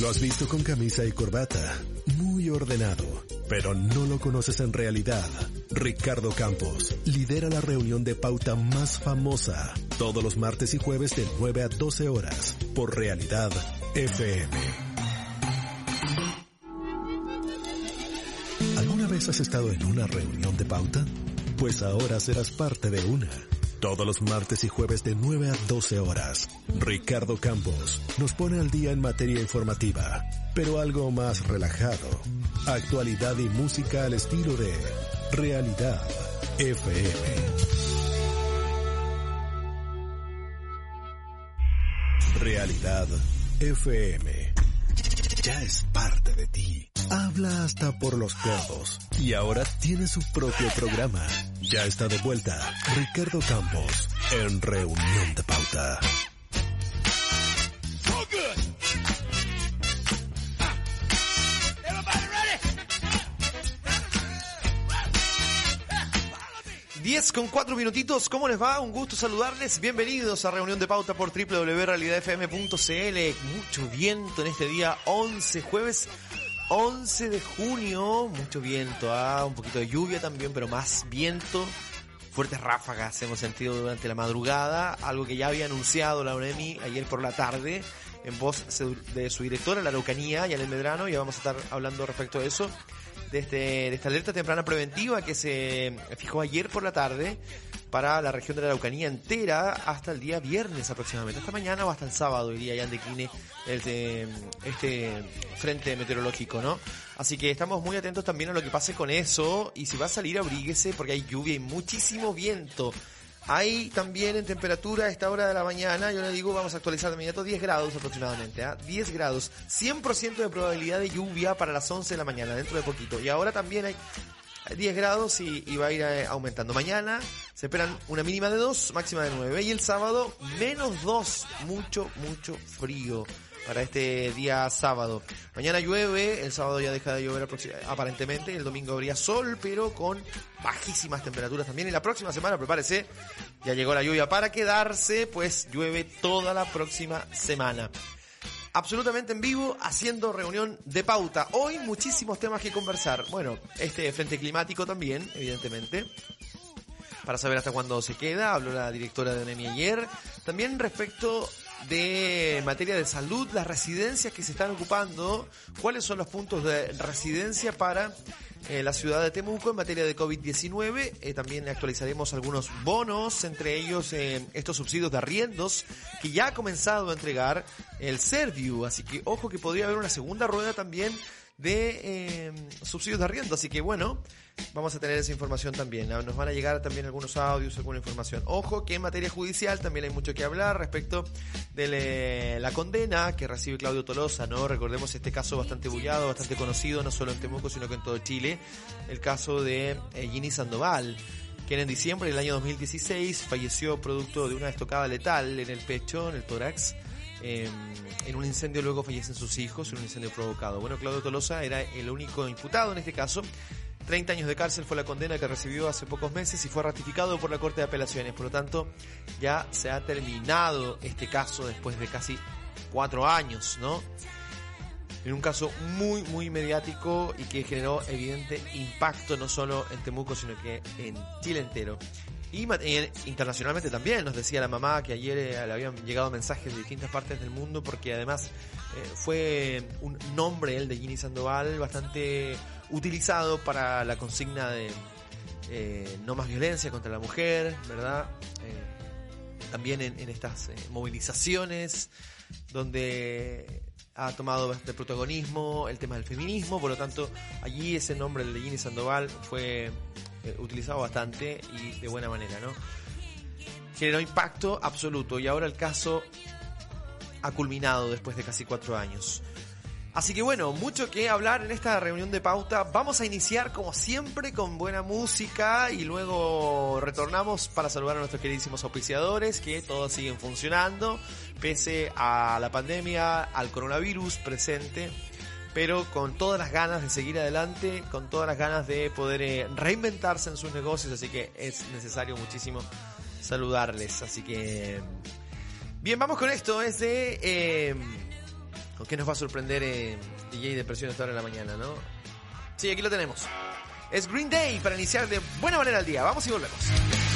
Lo has visto con camisa y corbata, muy ordenado, pero no lo conoces en realidad. Ricardo Campos lidera la reunión de pauta más famosa todos los martes y jueves de 9 a 12 horas por Realidad FM. ¿Alguna vez has estado en una reunión de pauta? Pues ahora serás parte de una. Todos los martes y jueves de 9 a 12 horas, Ricardo Campos nos pone al día en materia informativa, pero algo más relajado. Actualidad y música al estilo de Realidad FM. Realidad FM. Ya es parte de ti. Habla hasta por los codos. Y ahora tiene su propio programa. Ya está de vuelta Ricardo Campos en Reunión de Pauta. 10 con 4 minutitos, ¿cómo les va? Un gusto saludarles. Bienvenidos a Reunión de Pauta por www.realidadfm.cl. Mucho viento en este día 11, jueves 11 de junio. Mucho viento, ¿ah? un poquito de lluvia también, pero más viento. Fuertes ráfagas hemos sentido durante la madrugada, algo que ya había anunciado la UNEMI ayer por la tarde en voz de su directora, la Araucanía, el Medrano, y vamos a estar hablando respecto de eso de, este, de esta alerta temprana preventiva que se fijó ayer por la tarde para la región de la Araucanía entera hasta el día viernes aproximadamente, hasta mañana o hasta el sábado iría ya en decline este, este frente meteorológico, ¿no? Así que estamos muy atentos también a lo que pase con eso y si va a salir abríguese porque hay lluvia y muchísimo viento. Hay también en temperatura a esta hora de la mañana, yo le digo, vamos a actualizar de inmediato 10 grados aproximadamente, ¿eh? 10 grados, 100% de probabilidad de lluvia para las 11 de la mañana, dentro de poquito. Y ahora también hay 10 grados y, y va a ir eh, aumentando. Mañana se esperan una mínima de 2, máxima de 9. Y el sábado menos 2, mucho, mucho frío para este día sábado. Mañana llueve, el sábado ya deja de llover aparentemente, el domingo habría sol, pero con bajísimas temperaturas también. Y la próxima semana, prepárese, ya llegó la lluvia para quedarse, pues llueve toda la próxima semana. Absolutamente en vivo, haciendo reunión de pauta. Hoy muchísimos temas que conversar. Bueno, este frente climático también, evidentemente para saber hasta cuándo se queda, habló la directora de ONEMI ayer. También respecto de materia de salud, las residencias que se están ocupando, cuáles son los puntos de residencia para eh, la ciudad de Temuco en materia de COVID-19. Eh, también actualizaremos algunos bonos, entre ellos eh, estos subsidios de arriendos que ya ha comenzado a entregar el Serviu. Así que ojo que podría haber una segunda rueda también de eh, subsidios de arriendo. Así que bueno, vamos a tener esa información también. Nos van a llegar también algunos audios, alguna información. Ojo que en materia judicial también hay mucho que hablar respecto de la condena que recibe Claudio Tolosa, ¿no? Recordemos este caso bastante bullado, bastante conocido, no solo en Temuco, sino que en todo Chile. El caso de eh, Ginny Sandoval quien en diciembre del año 2016 falleció producto de una estocada letal en el pecho, en el tórax, Em, en un incendio luego fallecen sus hijos, en un incendio provocado. Bueno, Claudio Tolosa era el único imputado en este caso. 30 años de cárcel fue la condena que recibió hace pocos meses y fue ratificado por la Corte de Apelaciones. Por lo tanto, ya se ha terminado este caso después de casi cuatro años, ¿no? En un caso muy, muy mediático y que generó evidente impacto no solo en Temuco, sino que en Chile entero. Y, internacionalmente también nos decía la mamá que ayer eh, le habían llegado mensajes de distintas partes del mundo porque además eh, fue un nombre el de Ginny Sandoval bastante utilizado para la consigna de eh, no más violencia contra la mujer, ¿verdad? también en, en estas movilizaciones donde ha tomado bastante protagonismo el tema del feminismo, por lo tanto allí ese nombre el de Ginny Sandoval fue eh, utilizado bastante y de buena manera, ¿no? Generó impacto absoluto y ahora el caso ha culminado después de casi cuatro años. Así que bueno, mucho que hablar en esta reunión de pauta. Vamos a iniciar como siempre con buena música y luego retornamos para saludar a nuestros queridísimos auspiciadores que todos siguen funcionando pese a la pandemia, al coronavirus presente pero con todas las ganas de seguir adelante, con todas las ganas de poder eh, reinventarse en sus negocios, así que es necesario muchísimo saludarles. Así que... Bien, vamos con esto, es de... Em, ¿Con qué nos va a sorprender eh, DJ Depresión esta hora de la mañana, no? Sí, aquí lo tenemos. Es Green Day para iniciar de buena manera el día. Vamos y volvemos.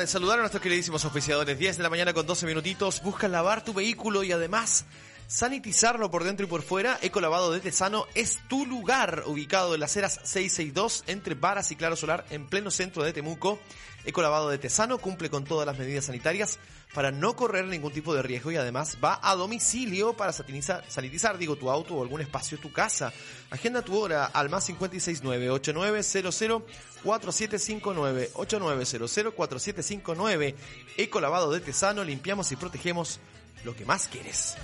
de saludar a nuestros queridísimos oficiadores. 10 de la mañana con 12 minutitos. busca lavar tu vehículo y además Sanitizarlo por dentro y por fuera, Ecolavado de Tesano es tu lugar, ubicado en las eras 662 entre Varas y Claro Solar en pleno centro de Temuco. Ecolavado de Tesano cumple con todas las medidas sanitarias para no correr ningún tipo de riesgo y además va a domicilio para sanitizar, sanitizar digo, tu auto o algún espacio, tu casa. Agenda tu hora al más 569-8900-4759. 8900-4759. Ecolavado de Tesano, limpiamos y protegemos lo que más quieres.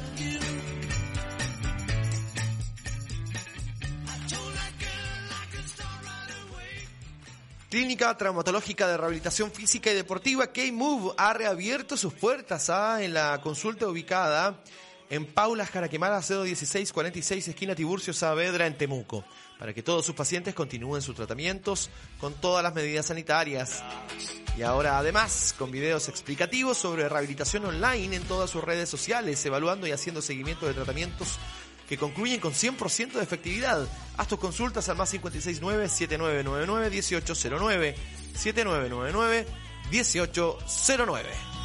Clínica Traumatológica de Rehabilitación Física y Deportiva K-Move ha reabierto sus puertas ¿ah? en la consulta ubicada en Paula Jaraquemada, CO 1646, esquina Tiburcio Saavedra, en Temuco, para que todos sus pacientes continúen sus tratamientos con todas las medidas sanitarias. Y ahora además con videos explicativos sobre rehabilitación online en todas sus redes sociales, evaluando y haciendo seguimiento de tratamientos que concluyen con 100% de efectividad. Haz tus consultas al más 569-7999-1809, 7999-1809.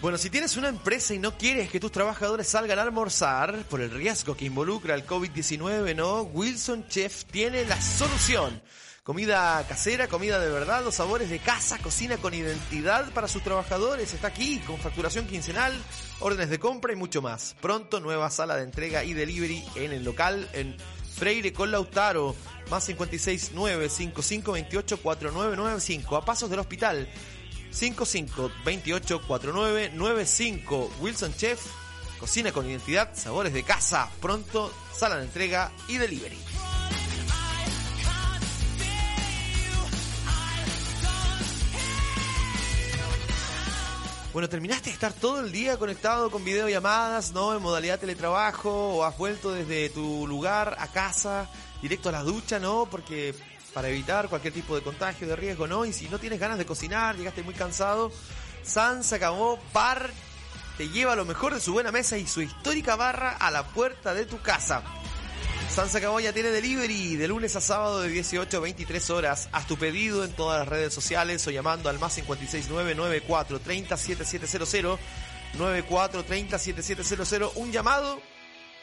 Bueno, si tienes una empresa y no quieres que tus trabajadores salgan a almorzar por el riesgo que involucra el COVID-19, ¿no? Wilson Chef tiene la solución. Comida casera, comida de verdad, los sabores de casa, cocina con identidad para sus trabajadores. Está aquí con facturación quincenal, órdenes de compra y mucho más. Pronto nueva sala de entrega y delivery en el local en Freire con Lautaro, más 569 5528 4995 a pasos del hospital. 55 28 49 95 Wilson Chef, cocina con identidad, sabores de casa. Pronto sala de entrega y delivery. Bueno, terminaste de estar todo el día conectado con videollamadas, ¿no? En modalidad teletrabajo, o has vuelto desde tu lugar a casa, directo a la ducha, ¿no? Porque para evitar cualquier tipo de contagio, de riesgo, ¿no? Y si no tienes ganas de cocinar, llegaste muy cansado, San se acabó, Bar te lleva lo mejor de su buena mesa y su histórica barra a la puerta de tu casa. San Sacabó ya tiene delivery de lunes a sábado de 18 a 23 horas. Haz tu pedido en todas las redes sociales o llamando al más 569 94 30 7700 94 30 7700 un llamado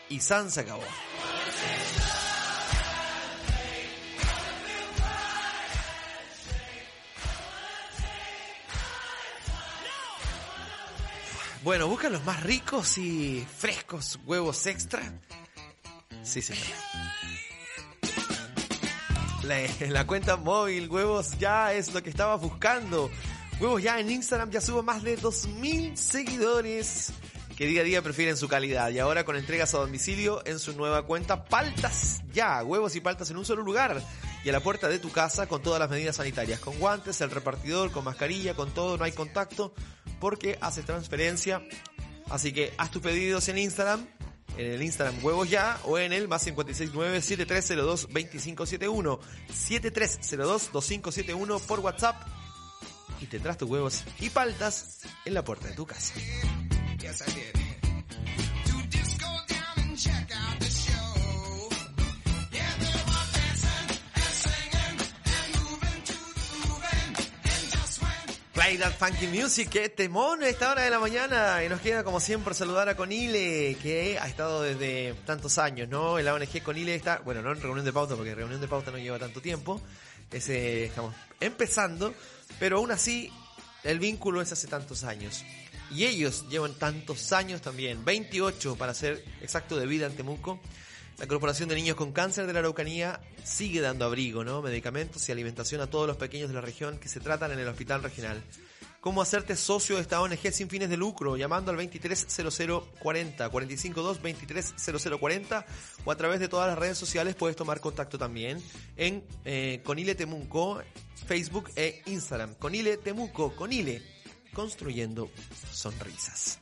y San se Bueno, buscan los más ricos y frescos huevos extra. Sí, señor. La, la cuenta móvil, huevos ya es lo que estaba buscando. Huevos ya en Instagram ya subo más de 2.000 seguidores que día a día prefieren su calidad. Y ahora con entregas a domicilio en su nueva cuenta Paltas Ya. Huevos y paltas en un solo lugar. Y a la puerta de tu casa con todas las medidas sanitarias. Con guantes, el repartidor, con mascarilla, con todo, no hay contacto. Porque hace transferencia. Así que haz tus pedidos en Instagram en el Instagram Huevos Ya o en el más 569-7302-2571. 7302-2571 por WhatsApp y tendrás tus huevos y paltas en la puerta de tu casa. Yes, Play that funky music, qué temón a esta hora de la mañana. Y nos queda como siempre saludar a Conile, que ha estado desde tantos años, ¿no? El ONG Conile está, bueno, no en reunión de pauta, porque reunión de pauta no lleva tanto tiempo. Ese, estamos empezando, pero aún así el vínculo es hace tantos años. Y ellos llevan tantos años también, 28 para ser exacto de vida en Temuco. La Corporación de Niños con Cáncer de la Araucanía sigue dando abrigo, ¿no? Medicamentos y alimentación a todos los pequeños de la región que se tratan en el hospital regional. ¿Cómo hacerte socio de esta ONG sin fines de lucro? Llamando al 230040, 452-230040 o a través de todas las redes sociales puedes tomar contacto también en eh, Conile Temuco, Facebook e Instagram. Conile Temuco, Conile, construyendo sonrisas.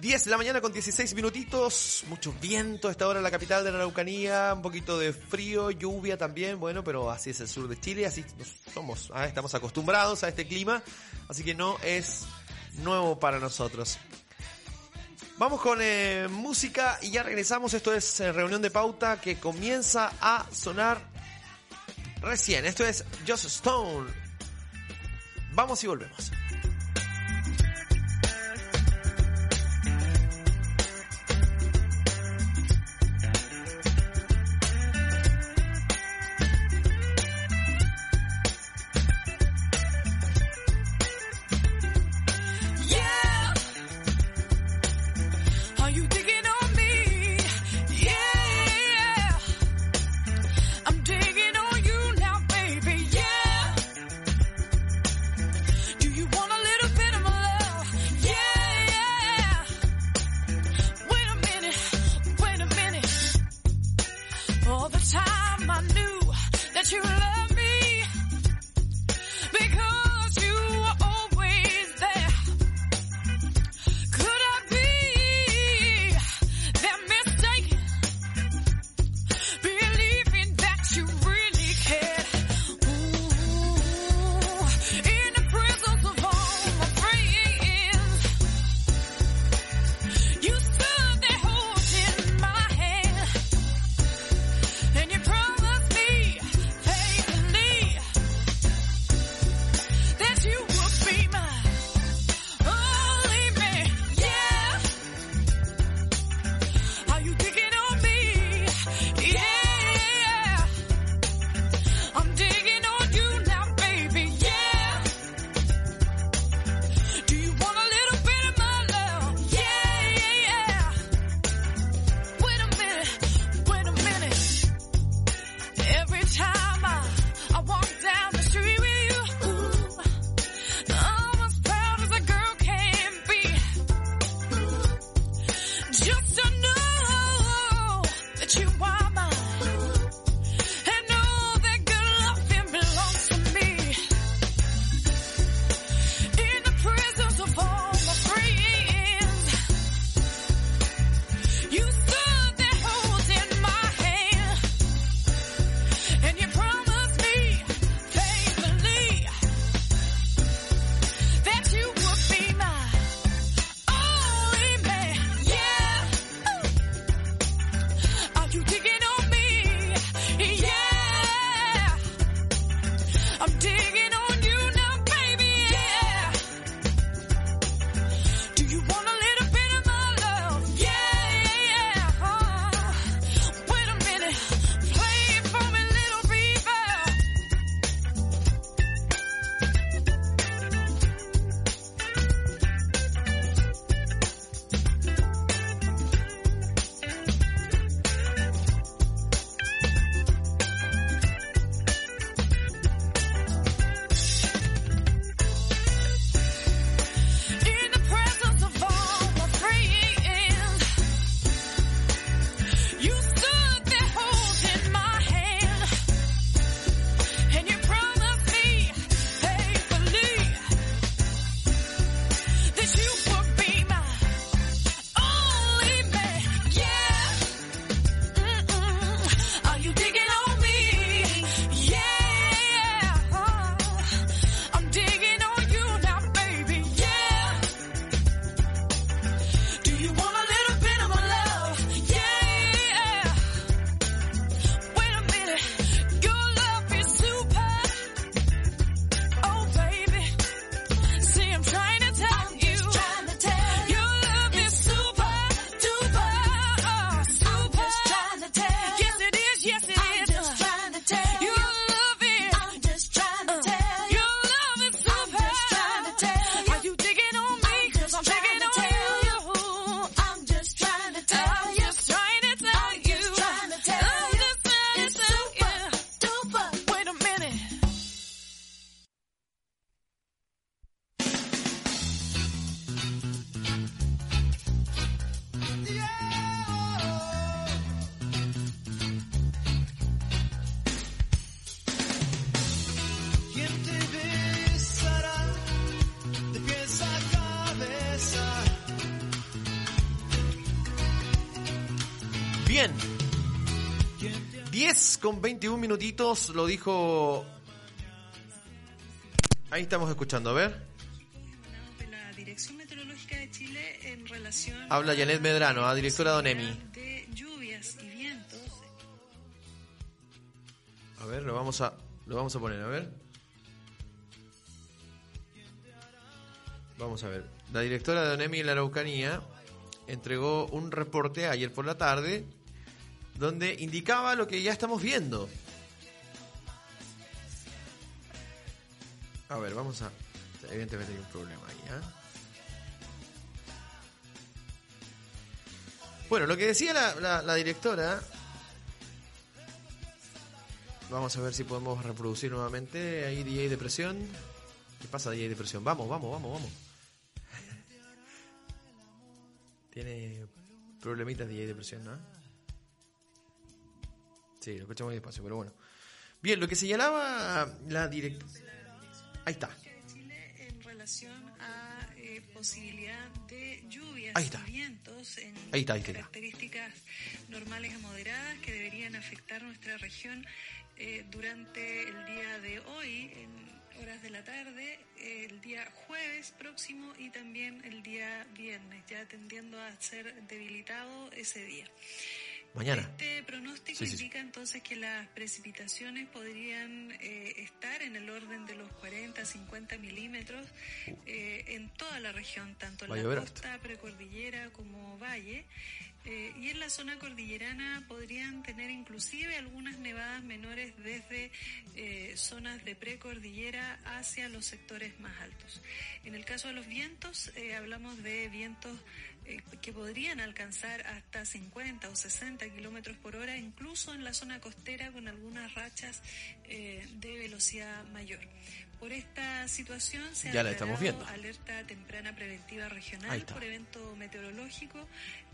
10 de la mañana con 16 minutitos, mucho viento a esta hora en la capital de la Araucanía, un poquito de frío, lluvia también, bueno, pero así es el sur de Chile, así somos, ah, estamos acostumbrados a este clima, así que no es nuevo para nosotros. Vamos con eh, música y ya regresamos, esto es eh, reunión de pauta que comienza a sonar recién, esto es Just Stone. Vamos y volvemos. Con 21 minutitos, lo dijo... Ahí estamos escuchando, a ver. de la Dirección Meteorológica de Chile en relación Habla Janet Medrano, ah, directora de a ONEMI. de lluvias y vientos A ver, lo vamos a, lo vamos a poner, a ver. Vamos a ver. La directora de ONEMI en la Araucanía entregó un reporte ayer por la tarde donde indicaba lo que ya estamos viendo. A ver, vamos a... Evidentemente hay un problema ahí, ¿ah? Bueno, lo que decía la, la- la directora Vamos a ver si podemos reproducir nuevamente ahí DJ Depresión. ¿Qué pasa DJ Depresión? Vamos, vamos, vamos, vamos. Tiene problemitas DJ Depresión, ¿no? Sí, lo escuchamos muy despacio, pero bueno. Bien, lo que señalaba la directora... Ahí está. en relación a eh, posibilidad de lluvias Ahí está. y vientos en Ahí está, ahí está. características normales a moderadas que deberían afectar nuestra región eh, durante el día de hoy, en horas de la tarde, eh, el día jueves próximo y también el día viernes, ya tendiendo a ser debilitado ese día. Mañana. Este pronóstico Sí, sí, sí. indica entonces que las precipitaciones podrían eh, estar en el orden de los 40 50 milímetros eh, en toda la región, tanto en la costa, precordillera como valle. Eh, y en la zona cordillerana podrían tener inclusive algunas nevadas menores desde eh, zonas de precordillera hacia los sectores más altos. En el caso de los vientos, eh, hablamos de vientos eh, que podrían alcanzar hasta 50 o 60 kilómetros por hora, incluso en la zona costera con algunas rachas eh, de velocidad mayor. Por esta situación se ha Ya estamos declarado alerta temprana preventiva regional por evento meteorológico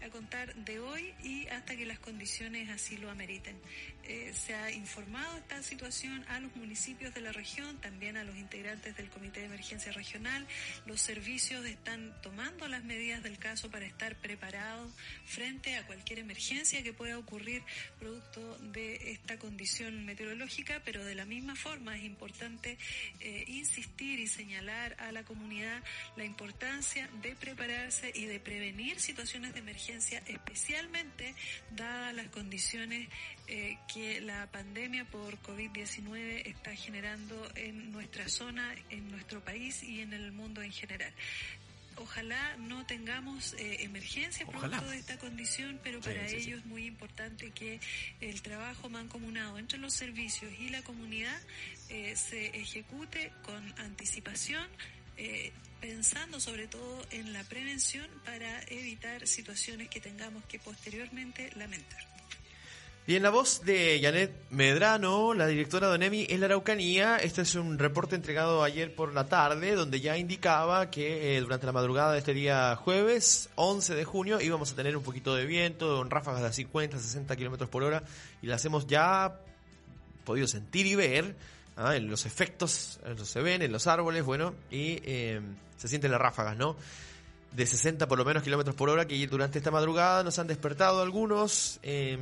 a contar de hoy y hasta que las condiciones así lo ameriten. Eh, se ha informado esta situación a los municipios de la región, también a los integrantes del Comité de Emergencia Regional. Los servicios están tomando las medidas del caso para estar preparados frente a cualquier emergencia que pueda ocurrir producto de esta condición meteorológica, pero de la misma forma es importante eh, insistir y señalar a la comunidad la importancia de prepararse y de prevenir situaciones de emergencia, especialmente dadas las condiciones eh, que la pandemia por COVID-19 está generando en nuestra zona, en nuestro país y en el mundo en general. Ojalá no tengamos eh, emergencia Ojalá. producto de esta condición, pero Sí, para sí, sí. ello es muy importante que el trabajo mancomunado entre los servicios y la comunidad eh, se ejecute con anticipación, eh, pensando sobre todo en la prevención para evitar situaciones que tengamos que posteriormente lamentar. Bien, la voz de Janet Medrano, la directora de ONEMI en la Araucanía. Este es un reporte entregado ayer por la tarde, donde ya indicaba que eh, durante la madrugada de este día jueves, 11 de junio, íbamos a tener un poquito de viento, ráfagas de 50, 60 kilómetros por hora, y las hemos ya podido sentir y ver. ah, en los efectos, eso se ven en los árboles, bueno, y eh, se sienten las ráfagas, ¿no? De 60 por lo menos kilómetros por hora que durante esta madrugada nos han despertado algunos eh,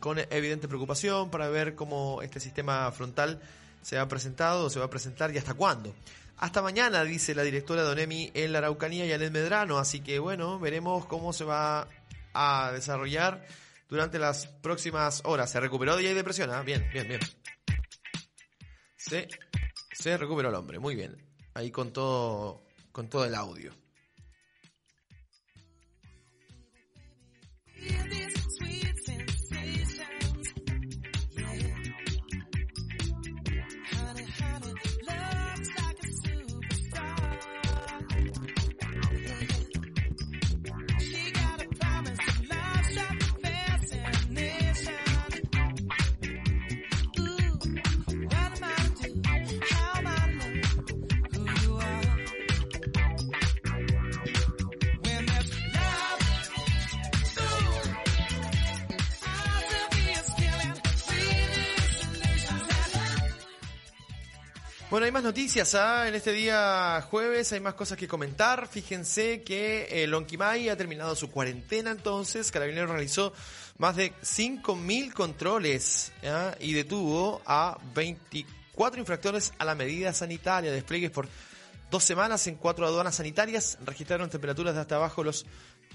con evidente preocupación para ver cómo este sistema frontal se ha presentado se va a presentar y hasta cuándo. Hasta mañana, dice la directora de ONEMI en la Araucanía y en el Medrano, así que bueno, veremos cómo se va a desarrollar durante las próximas horas. Se recuperó de depresión, ¿ah? Bien, bien, bien. Se, se recuperó el hombre, muy bien. Ahí con todo, con todo el audio. Bueno, hay más noticias ¿ah? en este día jueves, hay más cosas que comentar. Fíjense que eh, Lonquimay ha terminado su cuarentena entonces. Carabineros realizó más de 5.000 controles ¿ah? y detuvo a 24 infractores a la medida sanitaria. Despliegues por dos semanas en cuatro aduanas sanitarias registraron temperaturas de hasta abajo los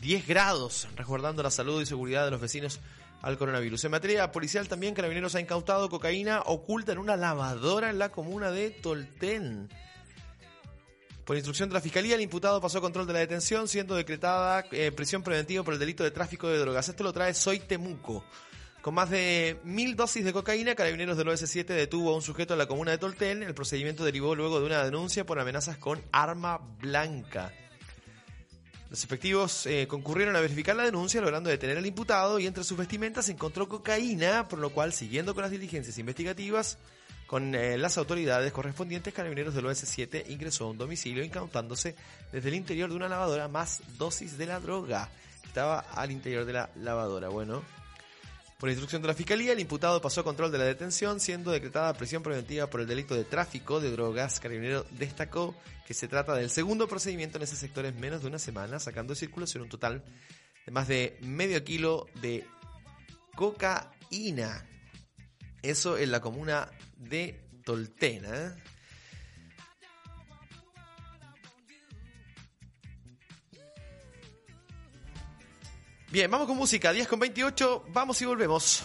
10 grados, resguardando la salud y seguridad de los vecinos al coronavirus. En materia policial también Carabineros ha incautado cocaína oculta en una lavadora en la comuna de Tolten. Por instrucción de la Fiscalía, el imputado pasó control de la detención, siendo decretada eh, prisión preventiva por el delito de tráfico de drogas. Esto lo trae Soy Temuco. Con más de mil dosis de cocaína, Carabineros del OS7 detuvo a un sujeto en la comuna de Tolten. El procedimiento derivó luego de una denuncia por amenazas con arma blanca. Los efectivos eh, concurrieron a verificar la denuncia, logrando detener al imputado y entre sus vestimentas se encontró cocaína, por lo cual, siguiendo con las diligencias investigativas, con eh, las autoridades correspondientes, Carabineros del OS7 ingresó a un domicilio incautándose desde el interior de una lavadora más dosis de la droga. Estaba al interior de la lavadora. Bueno, por instrucción de la Fiscalía, el imputado pasó a control de la detención, siendo decretada prisión preventiva por el delito de tráfico de drogas. Carabinero destacó que se trata del segundo procedimiento en ese sector en menos de una semana, sacando de circulación un total de más de medio kilo de cocaína. Eso en la comuna de Toltena. Bien, vamos con música. 10 con 28. Vamos y volvemos.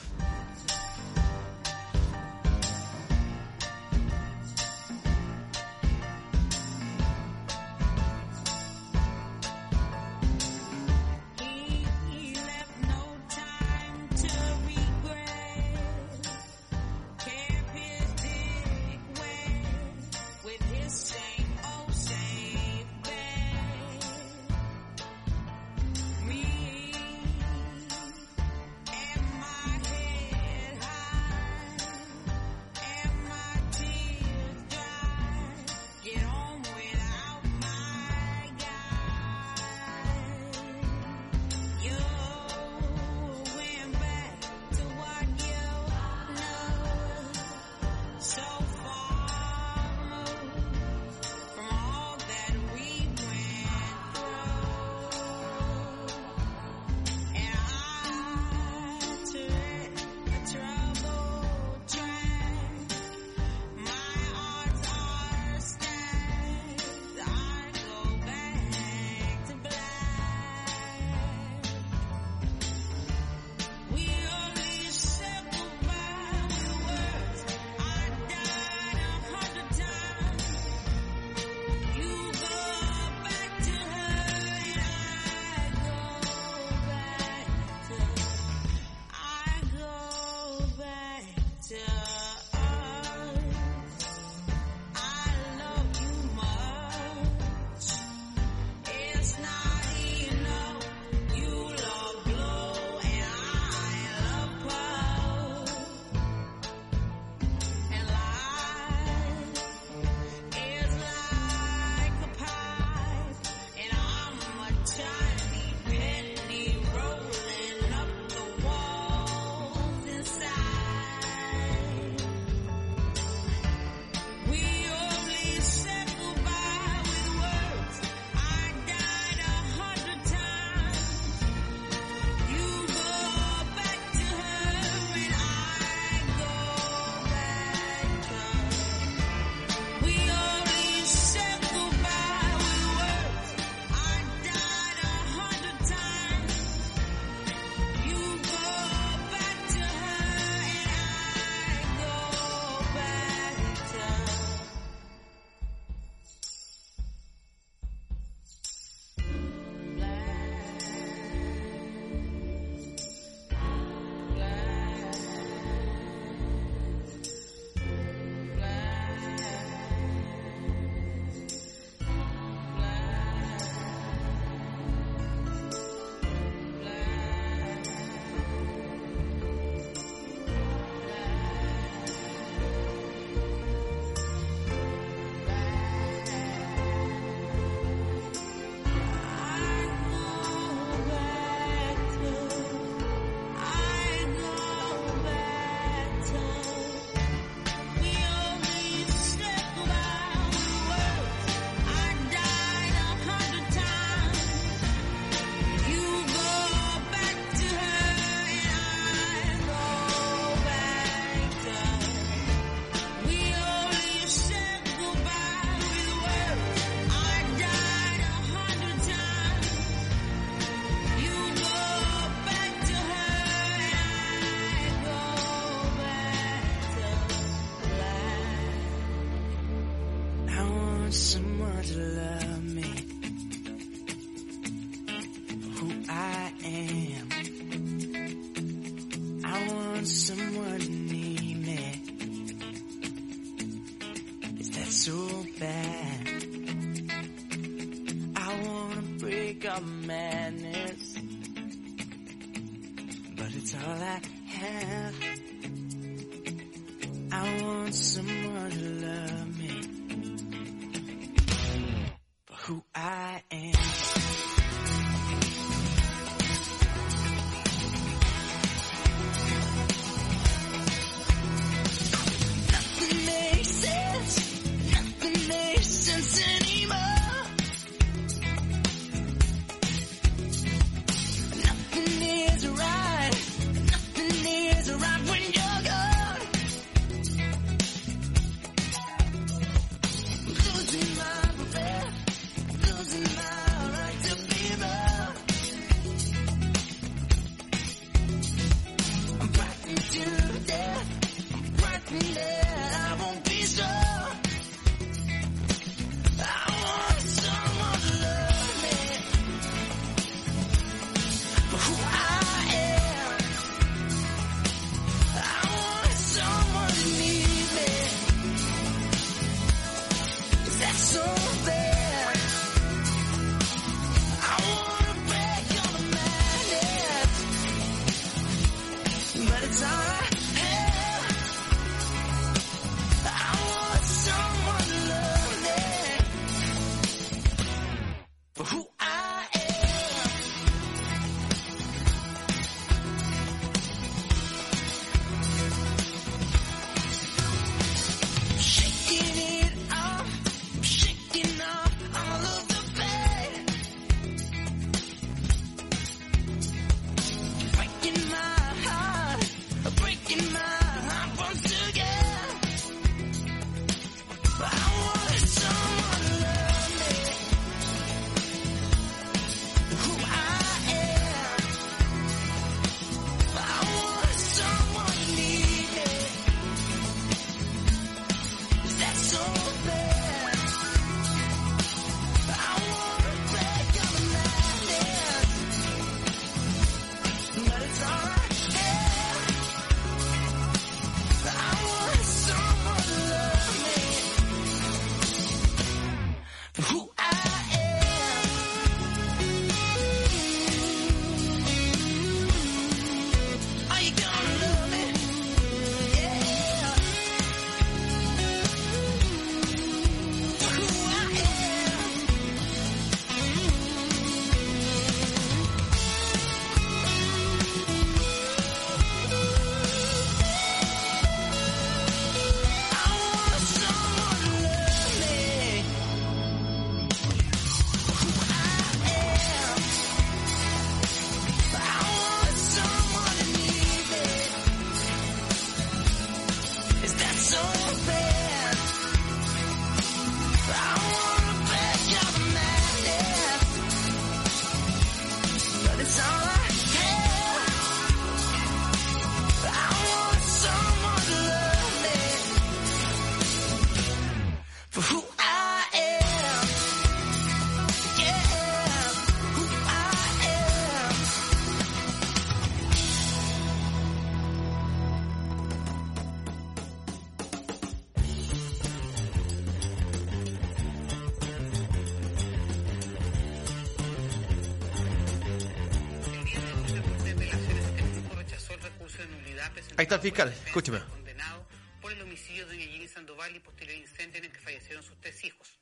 Por fiscal, escúcheme. condenado por el homicidio de doña Jenny Sandoval y posterior incendio en el que fallecieron sus tres hijos.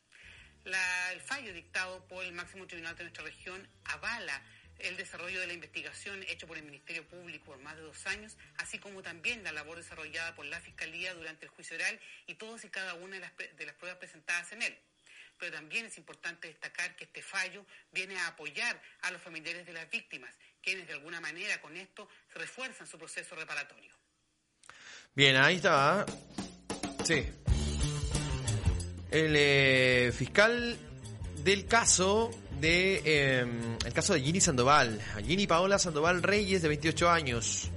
El fallo dictado por el máximo tribunal de nuestra región avala el desarrollo de la investigación hecho por el Ministerio Público por más de dos años, así como también la labor desarrollada por la Fiscalía durante el juicio oral y todas y cada una de las, de las pruebas presentadas en él. Pero también es importante destacar que este fallo viene a apoyar a los familiares de las víctimas, quienes de alguna manera con esto refuerzan su proceso reparatorio. Bien, ahí estaba. Sí. El eh, fiscal del caso de eh, el caso de Ginny Sandoval, Ginny Paola Sandoval Reyes de 28 años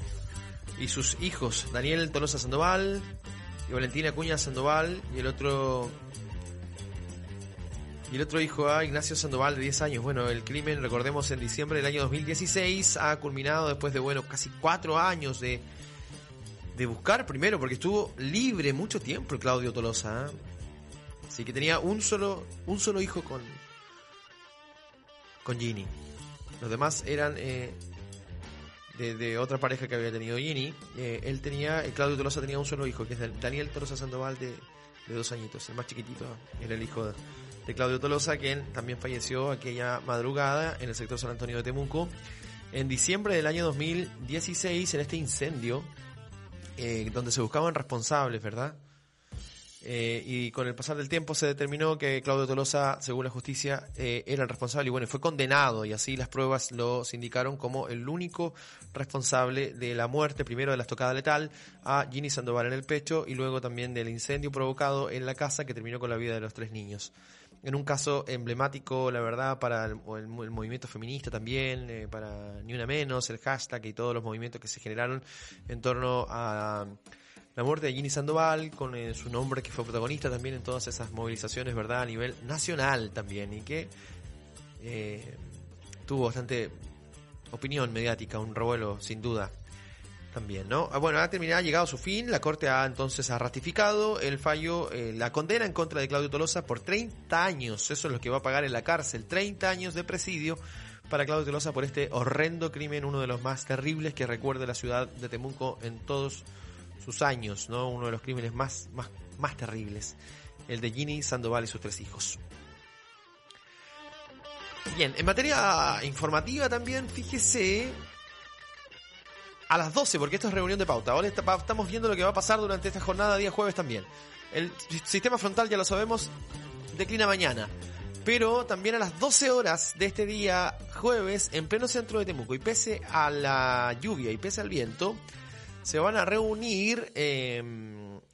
y sus hijos Daniel Tolosa Sandoval y Valentina Cuña Sandoval y el otro y el otro hijo a Ignacio Sandoval de 10 años. Bueno, el crimen, recordemos, en diciembre del año 2016 ha culminado después de, bueno, casi cuatro años de, de buscar primero, porque estuvo libre mucho tiempo el Claudio Tolosa. ¿eh? Así que tenía un solo, un solo hijo con, con Ginny. Los demás eran eh, de, otra pareja que había tenido Ginny. Eh, él tenía, eh, Claudio Tolosa tenía un solo hijo, que es Daniel Tolosa Sandoval de, de dos añitos. El más chiquitito era el hijo de, de Claudio Tolosa, quien también falleció aquella madrugada en el sector San Antonio de Temuco. En diciembre del año 2016, en este incendio, eh, donde se buscaban responsables, ¿verdad? Eh, y con el pasar del tiempo se determinó que Claudio Tolosa, según la justicia, eh, era el responsable y bueno, fue condenado y así las pruebas lo indicaron como el único responsable de la muerte, primero de la estocada letal a Ginny Sandoval en el pecho y luego también del incendio provocado en la casa que terminó con la vida de los tres niños. En un caso emblemático, la verdad, para el, movimiento feminista también, eh, para Ni Una Menos, el hashtag y todos los movimientos que se generaron en torno a la muerte de Ginny Sandoval, con eh, su nombre que fue protagonista también en todas esas movilizaciones, ¿verdad? A nivel nacional también, y que eh, tuvo bastante opinión mediática, un revuelo sin duda también, ¿no? Ah, Bueno, ha terminado, ha llegado a su fin, la Corte ha entonces ha ratificado el fallo, eh, la condena en contra de Claudio Tolosa por 30 años, eso es lo que va a pagar en la cárcel, 30 años de presidio para Claudio Tolosa por este horrendo crimen, uno de los más terribles que recuerde la ciudad de Temuco en todos sus años, ¿no? Uno de los crímenes más, más, más terribles, el de Ginny Sandoval y sus tres hijos. Bien, en materia informativa también, fíjese a las 12, porque esto es reunión de pauta. Ahora estamos viendo lo que va a pasar durante esta jornada, día jueves también. El si- sistema frontal, ya lo sabemos, declina mañana. Pero también a las 12 horas de este día jueves, en pleno centro de Temuco, y pese a la lluvia y pese al viento, se van a reunir eh,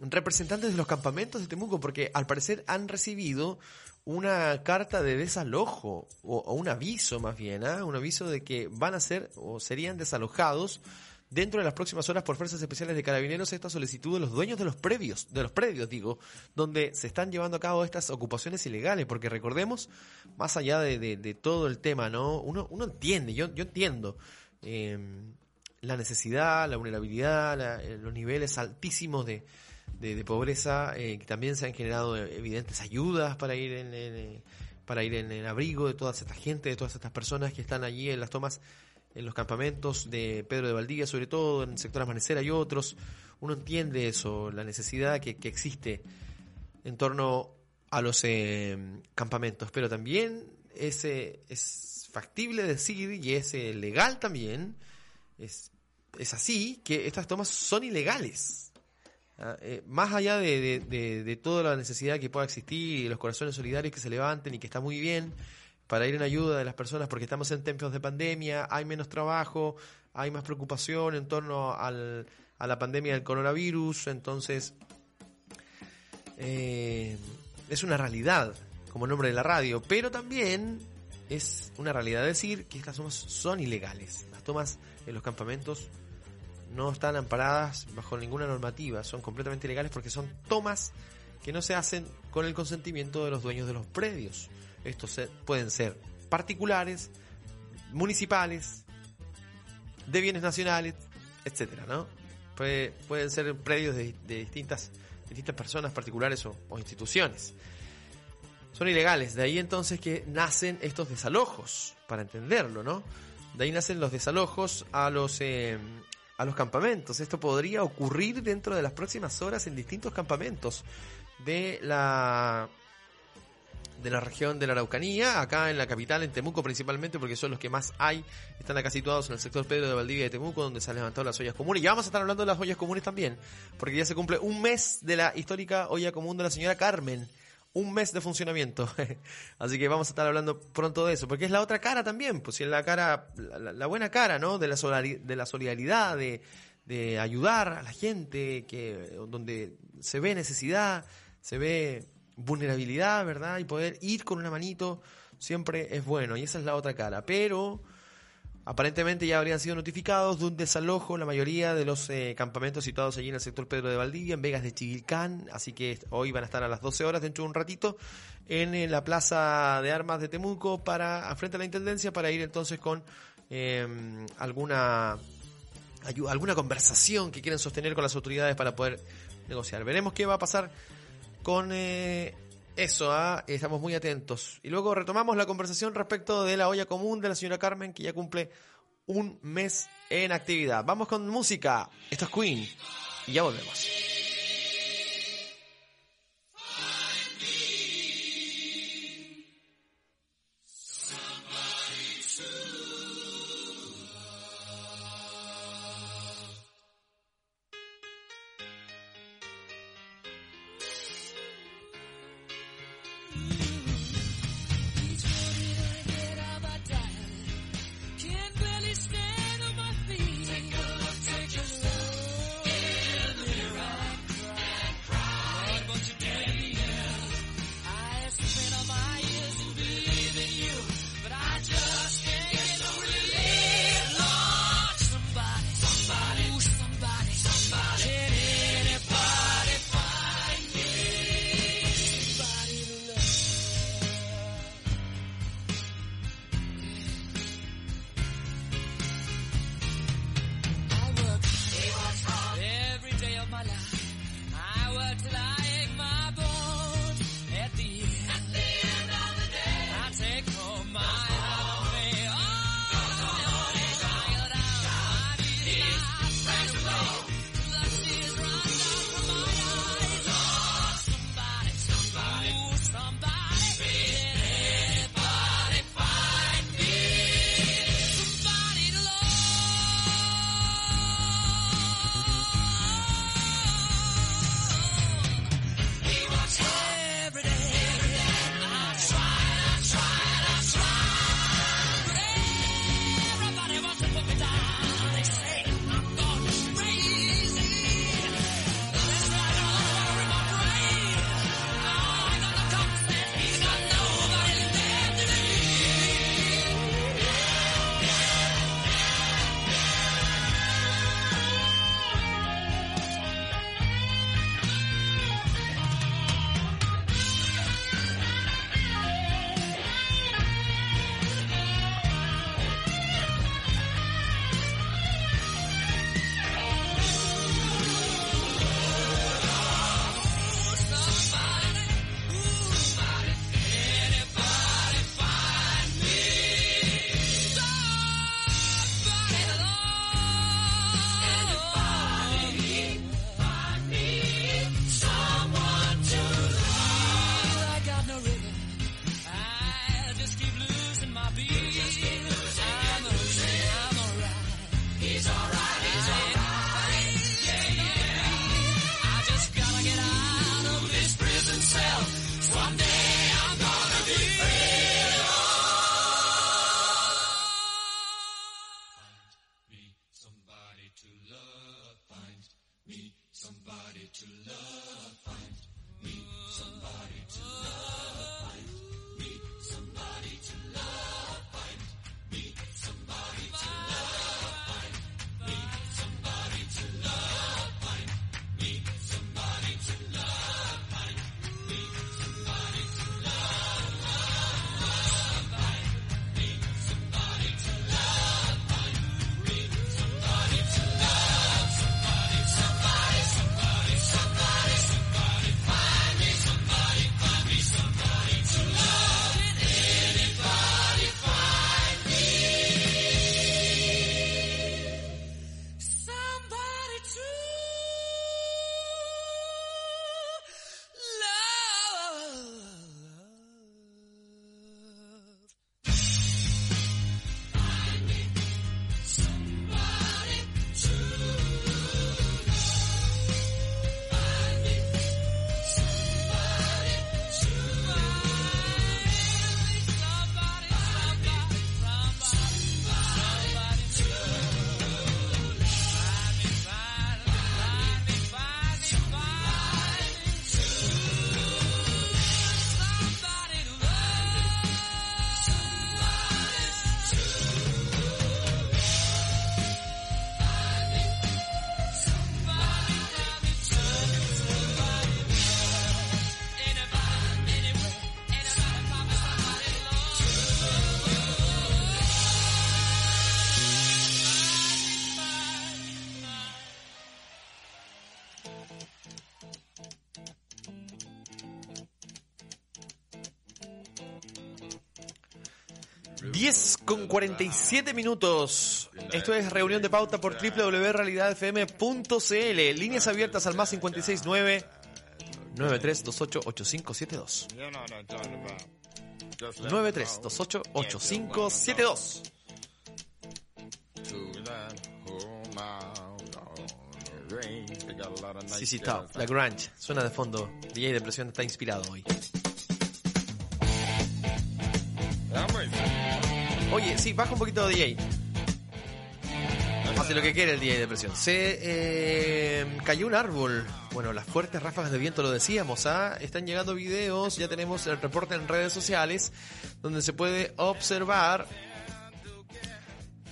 representantes de los campamentos de Temuco, porque al parecer han recibido una carta de desalojo, o, un aviso más bien, ¿ah? un aviso de que van a ser o serían desalojados dentro de las próximas horas por fuerzas especiales de carabineros esta solicitud de los dueños de los previos, de los predios, digo, donde se están llevando a cabo estas ocupaciones ilegales, porque recordemos, más allá de, de- todo el tema, ¿no? Uno, uno entiende, yo, yo entiendo eh, la necesidad, la vulnerabilidad, la- eh, los niveles altísimos de, de, pobreza, eh, que también se han generado eh, evidentes ayudas para ir en, en, eh, para ir en el abrigo de toda esta gente, de todas estas personas que están allí en las tomas, en los campamentos de Pedro de Valdivia, sobre todo en el sector Amanecer hay otros. Uno entiende eso, la necesidad que, que existe en torno a los eh, campamentos, pero también es, eh, es factible decir, y es eh, legal también, es, es así, que estas tomas son ilegales. Ah, eh, más allá de, de- de- toda la necesidad que pueda existir y los corazones solidarios que se levanten y que está muy bien para ir en ayuda de las personas porque estamos en tiempos de pandemia, hay menos trabajo, hay más preocupación en torno al- a la pandemia del coronavirus, entonces eh, es una realidad como nombre de la radio, pero también es una realidad decir que estas tomas son ilegales. Las tomas en los campamentos no están amparadas bajo ninguna normativa, son completamente ilegales porque son tomas que no se hacen con el consentimiento de los dueños de los predios. Estos pueden ser particulares, municipales, de bienes nacionales, etcétera, ¿no? Puede- pueden ser predios de, distintas, distintas personas particulares o, o instituciones. Son ilegales, de ahí entonces que nacen estos desalojos, para entenderlo, ¿no? De ahí nacen los desalojos a los eh, a los campamentos. Esto podría ocurrir dentro de las próximas horas en distintos campamentos de la de la región de la Araucanía, acá en la capital, en Temuco principalmente, porque son los que más hay, están acá situados en el sector Pedro de Valdivia de Temuco, donde se han levantado las ollas comunes. Y vamos a estar hablando de las ollas comunes también, porque ya se cumple un mes de la histórica olla común de la señora Carmen. Un mes de funcionamiento. Así que vamos a estar hablando pronto de eso, porque es la otra cara también, pues si es la cara, la, buena cara, ¿no? De la, de la solidaridad, de, de ayudar a la gente, que donde se ve necesidad, se ve vulnerabilidad, ¿verdad? Y poder ir con una manito siempre es bueno, y esa es la otra cara. Pero aparentemente ya habrían sido notificados de un desalojo la mayoría de los eh, campamentos situados allí en el sector Pedro de Valdivia, en Vegas de Chivilcán, así que hoy van a estar a las 12 horas, dentro de un ratito, en, la plaza de armas de Temuco, para, frente a la Intendencia, para ir entonces con eh, alguna alguna conversación que quieren sostener con las autoridades para poder negociar. Veremos qué va a pasar con eh, eso, ¿ah? estamos muy atentos. Y luego retomamos la conversación respecto de la olla común de la señora Carmen, que ya cumple un mes en actividad. Vamos con música. Esto es Queen. Y ya volvemos. 47 minutos. Esto es reunión de pauta por www.realidadfm.cl. Líneas abiertas al más 569 93288572. 93288572. Sí, sí, top. La grunge. Suena de fondo. DJ Depresión está inspirado hoy. Oye, sí, baja un poquito de DJ. Hace lo que quiere el DJ Depresión. Se eh, cayó un árbol. Bueno, las fuertes ráfagas de viento lo decíamos, ¿ah? Están llegando videos, ya tenemos el reporte en redes sociales, donde se puede observar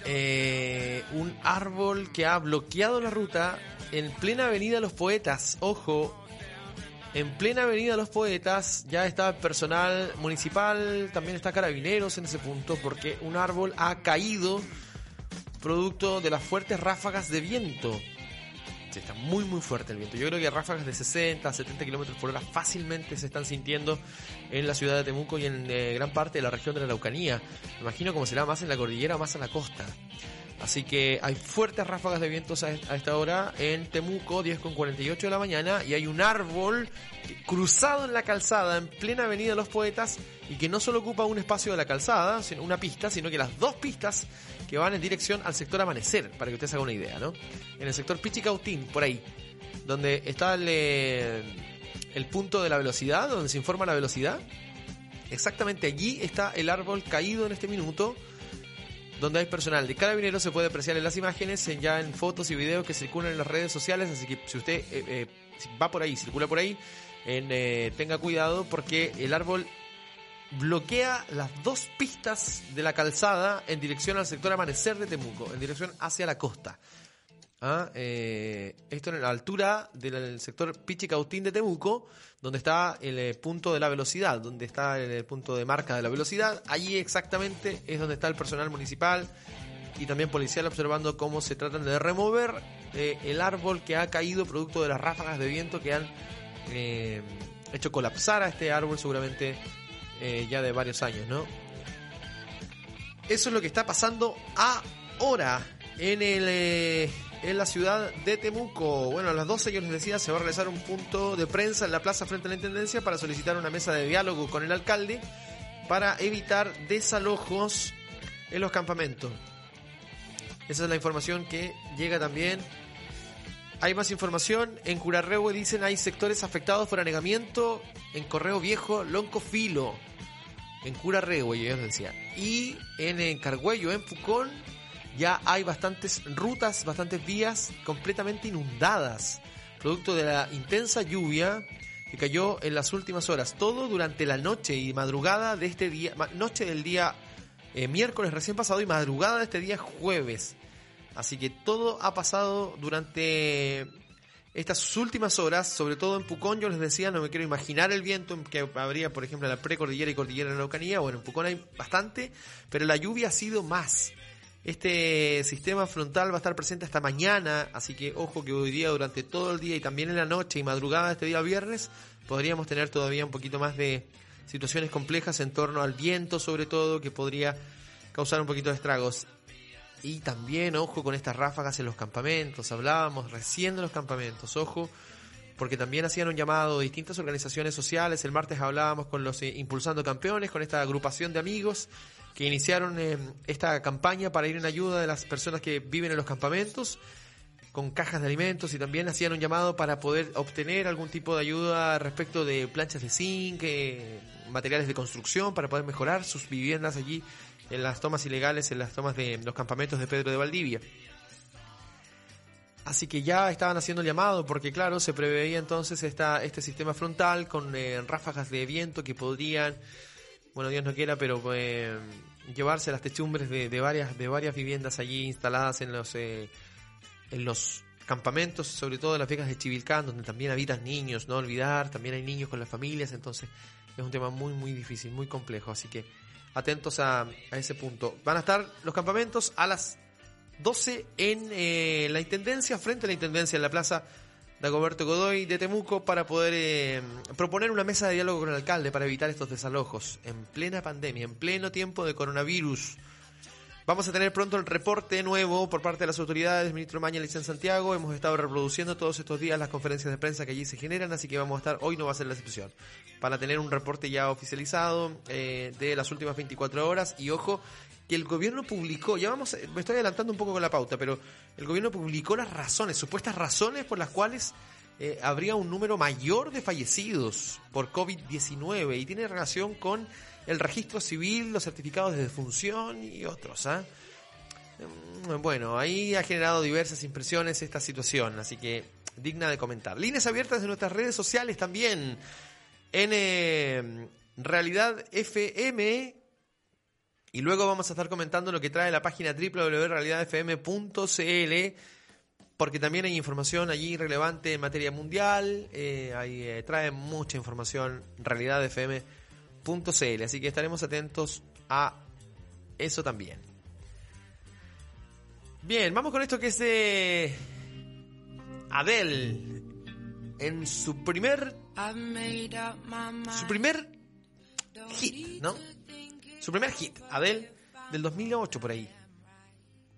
eh, un árbol que ha bloqueado la ruta en plena avenida Los Poetas. Ojo, en plena avenida Los Poetas ya está personal municipal, también está carabineros en ese punto, porque un árbol ha caído producto de las fuertes ráfagas de viento. Sí, está muy muy fuerte el viento. Yo creo que ráfagas de 60, 70 kilómetros por hora fácilmente se están sintiendo en la ciudad de Temuco y en eh, gran parte de la región de la Araucanía. Me imagino como será más en la cordillera más en la costa. Así que hay fuertes ráfagas de vientos a esta hora en Temuco, 10 con 48 de la mañana, y hay un árbol cruzado en la calzada, en plena avenida Los Poetas, y que no solo ocupa un espacio de la calzada, sino una pista, sino que las dos pistas que van en dirección al sector Amanecer, para que usted se haga una idea, ¿no? En el sector Pichicautín, por ahí, donde está eh, el punto de la velocidad, donde se informa la velocidad, exactamente allí está el árbol caído en este minuto, donde hay personal de carabineros se puede apreciar en las imágenes, en, ya en fotos y videos que circulan en las redes sociales, así que si usted eh, eh, va por ahí, circula por ahí, en, eh, tenga cuidado porque el árbol bloquea las dos pistas de la calzada en dirección al sector amanecer de Temuco, en dirección hacia la costa. Ah, eh, esto en la altura del sector Pichicautín de Temuco, donde está el eh, punto de la velocidad, donde está el, punto de marca de la velocidad. Allí exactamente es donde está el personal municipal y también policial observando cómo se tratan de remover eh, el árbol que ha caído producto de las ráfagas de viento que han eh, hecho colapsar a este árbol seguramente eh, ya de varios años, ¿no? Eso es lo que está pasando ahora en el eh, en la ciudad de Temuco. Bueno, a las 12 yo les decía, se va a realizar un punto de prensa en la plaza frente a la Intendencia para solicitar una mesa de diálogo con el alcalde para evitar desalojos en los campamentos. Esa es la información que llega también. Hay más información. En Curarrehue dicen hay sectores afectados por anegamiento. En Correo Viejo, Lonco Filo. En Curarrehue, yo les decía. Y en, Cargüello, en Pucón, ya hay bastantes rutas, bastantes vías completamente inundadas. Producto de la intensa lluvia que cayó en las últimas horas. Todo durante la noche y madrugada de este día, noche del día eh, miércoles recién pasado y madrugada de este día jueves. Así que todo ha pasado durante estas últimas horas, sobre todo en Pucón, yo les decía, no me quiero imaginar el viento que habría, por ejemplo, en la precordillera y cordillera de la Araucanía. Bueno, en Pucón hay bastante, pero la lluvia ha sido más. Este sistema frontal va a estar presente hasta mañana, así que ojo que hoy día, durante todo el día y también en la noche y madrugada de este día viernes, podríamos tener todavía un poquito más de situaciones complejas en torno al viento, sobre todo, que podría causar un poquito de estragos. Y también, ojo con estas ráfagas en los campamentos. Hablábamos recién de los campamentos, ojo, porque también hacían un llamado distintas organizaciones sociales. El martes hablábamos con los eh, Impulsando Campeones, con esta agrupación de amigos que iniciaron eh, esta campaña para ir en ayuda de las personas que viven en los campamentos con cajas de alimentos y también hacían un llamado para poder obtener algún tipo de ayuda respecto de planchas de zinc, eh, materiales de construcción para poder mejorar sus viviendas allí en las tomas ilegales, en las tomas de los campamentos de Pedro de Valdivia. Así que ya estaban haciendo el llamado porque claro, se preveía entonces esta, este sistema frontal con eh, ráfagas de viento que podrían, bueno Dios no quiera, pero eh, llevarse las techumbres de, de varias, de varias viviendas allí instaladas en los, eh, en los campamentos, sobre todo en las becas de Chivilcán, donde también habitan niños, no olvidar, también hay niños con las familias, entonces es un tema muy, muy difícil, muy complejo, así que atentos a, a ese punto. Van a estar los campamentos a las 12 en eh, la Intendencia, frente a la Intendencia, en la plaza Dagoberto Godoy de Temuco para poder eh, proponer una mesa de diálogo con el alcalde para evitar estos desalojos en plena pandemia, en pleno tiempo de coronavirus. Vamos a tener pronto el reporte nuevo por parte de las autoridades, ministro Maña, en Santiago. Hemos estado reproduciendo todos estos días las conferencias de prensa que allí se generan, así que vamos a estar, hoy no va a ser la excepción, para tener un reporte ya oficializado eh, de las últimas 24 horas. Y ojo, que el gobierno publicó, ya vamos, me estoy adelantando un poco con la pauta, pero el gobierno publicó las razones, supuestas razones por las cuales eh, habría un número mayor de fallecidos por COVID-19 y tiene relación con el registro civil, los certificados de defunción y otros. Mm, Bueno, ahí ha generado diversas impresiones esta situación, así que digna de comentar. Líneas abiertas de nuestras redes sociales también. En eh, Realidad FM. Y luego vamos a estar comentando lo que trae la página www.realidadfm.cl porque también hay información allí relevante en materia mundial, eh, ahí eh, trae mucha información realidadfm.cl, así que estaremos atentos a eso también. Bien, vamos con esto que es de Adele en su primer su primer hit, ¿no? Su primer hit, Adele del 2008 por ahí.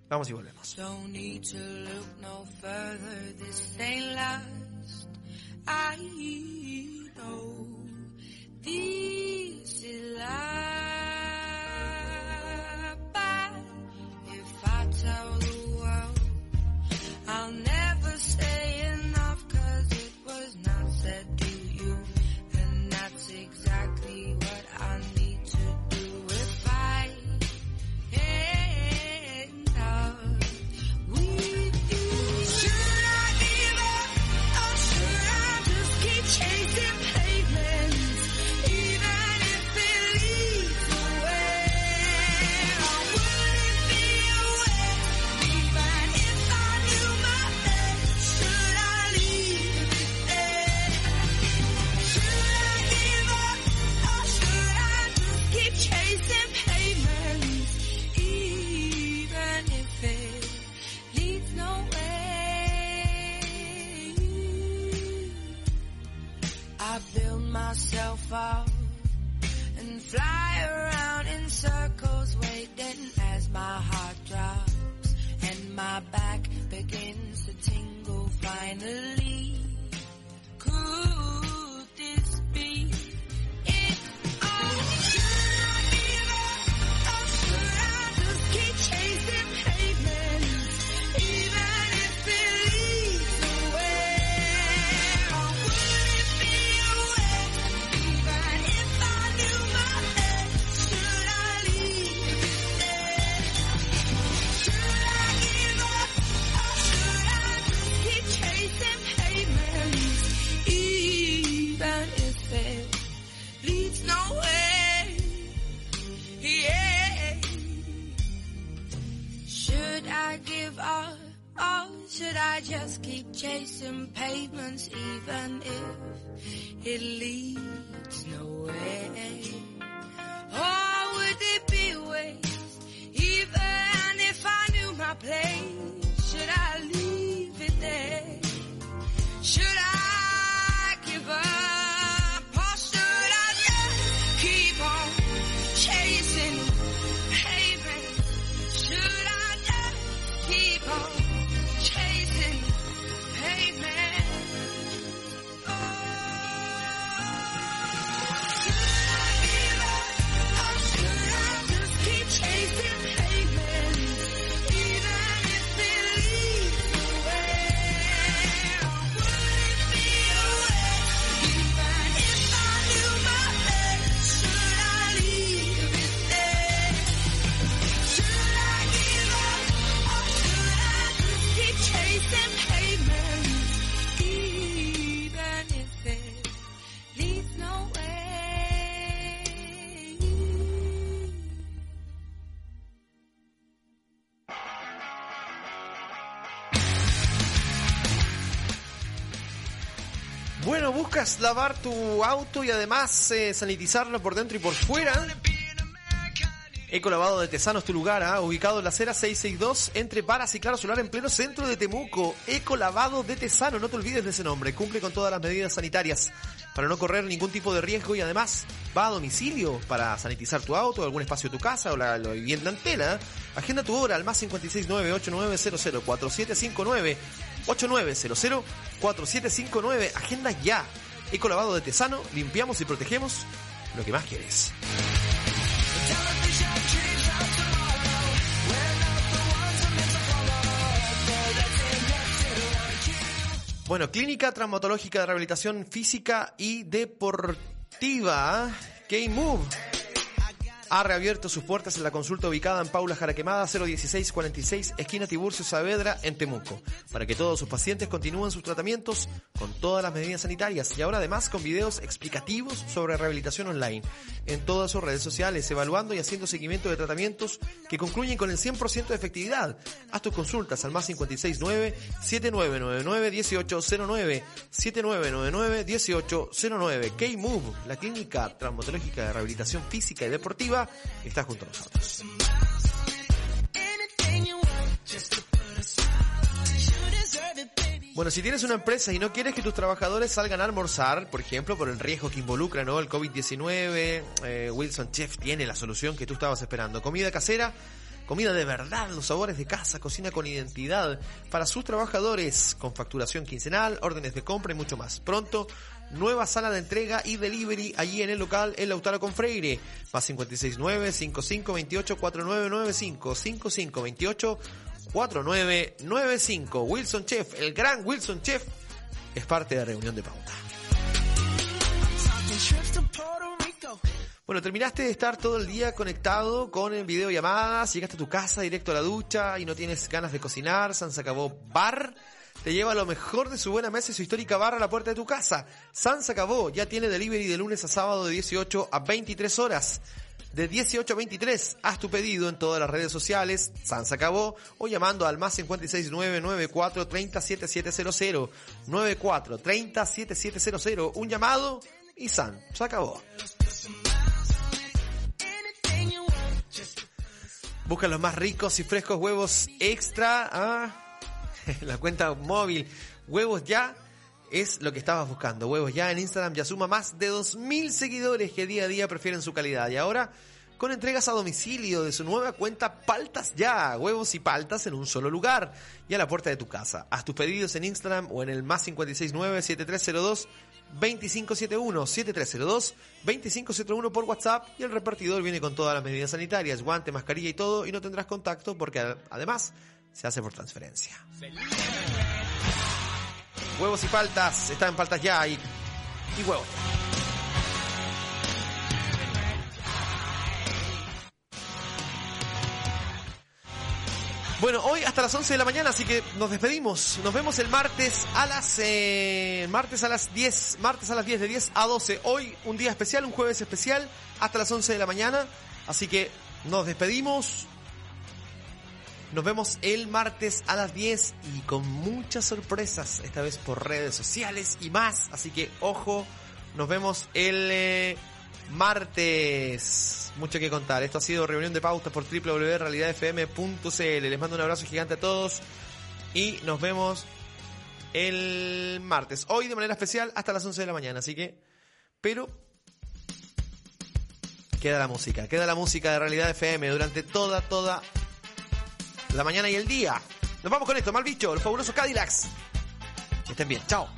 Vamos y volvemos. Buscas lavar tu auto y además eh, sanitizarlo por dentro y por fuera. Ecolavado de Tesano es tu lugar, ¿ah? ubicado en la acera 662 entre Paras y Claro Solar en pleno centro de Temuco. Ecolavado de Tesano, no te olvides de ese nombre. Cumple con todas las medidas sanitarias para no correr ningún tipo de riesgo y además va a domicilio para sanitizar tu auto, algún espacio de tu casa o la, vivienda entera. Agenda tu hora al más 569-8900-4759. 8900-4759. Agenda ya. Ecolavado de Tesano, limpiamos y protegemos lo que más quieres. Bueno, Clínica Traumatológica de Rehabilitación Física y Deportiva, K-Move, ha reabierto sus puertas en la consulta ubicada en Paula Jaraquemada 01646, esquina Tiburcio Saavedra, en Temuco, para que todos sus pacientes continúen sus tratamientos con todas las medidas sanitarias y ahora además con videos explicativos sobre rehabilitación online. En todas sus redes sociales, evaluando y haciendo seguimiento de tratamientos que concluyen con el 100% de efectividad. Haz tus consultas al más 569 7999 1809 7999 1809 K-Move, la clínica traumatológica de rehabilitación física y deportiva, está junto a nosotros. Bueno, si tienes una empresa y no quieres que tus trabajadores salgan a almorzar, por ejemplo, por el riesgo que involucra ¿no? el COVID-19, eh, Wilson Chef tiene la solución que tú estabas esperando. Comida casera, comida de verdad, los sabores de casa, cocina con identidad para sus trabajadores, con facturación quincenal, órdenes de compra y mucho más. Pronto, nueva sala de entrega y delivery allí en el local en Lautaro con Freire. Más 569-5528-4995, 5528-4995. Wilson Chef, el gran Wilson Chef, es parte de la reunión de pauta. Bueno, terminaste de estar todo el día conectado con el videollamadas, llegaste a tu casa directo a la ducha y no tienes ganas de cocinar, se acabó bar. Te lleva lo mejor de su buena mesa y su histórica barra a la puerta de tu casa. San se acabó, ya tiene delivery de lunes a sábado de 18 a 23 horas. De 18 a 23, haz tu pedido en todas las redes sociales, San se acabó, o llamando al más 56994 37700, 94 37700, un llamado y San se acabó. Busca los más ricos y frescos huevos extra. Ah, la cuenta móvil. Huevos ya es lo que estabas buscando. Huevos ya en Instagram ya suma más de 2.000 seguidores que día a día prefieren su calidad. Y ahora con entregas a domicilio de su nueva cuenta Paltas Ya. Huevos y paltas en un solo lugar y a la puerta de tu casa. Haz tus pedidos en Instagram o en el más 569-7302. 2571 7302 2571 por WhatsApp y el repartidor viene con todas las medidas sanitarias, guante, mascarilla y todo y no tendrás contacto porque además se hace por transferencia. Huevos y paltas, están en paltas ya y, y huevos. Bueno, hoy hasta las 11 de la mañana, así que nos despedimos. Nos vemos el martes a las eh, martes a las 10, martes a las 10 de 10 a 12. Hoy un día especial, un jueves especial hasta las 11 de la mañana, así que nos despedimos. Nos vemos el martes a las 10 y con muchas sorpresas, esta vez por redes sociales y más, así que ojo, nos vemos el eh, martes. Mucho que contar. Esto ha sido reunión de pautas por www.realidadfm.cl. Les mando un abrazo gigante a todos y nos vemos el martes. Hoy de manera especial hasta las 11 de la mañana, así que... Pero... Queda la música, queda la música de Realidad FM durante toda, toda la mañana y el día. Nos vamos con esto, mal bicho, los fabulosos Cadillacs. Que estén bien, chao.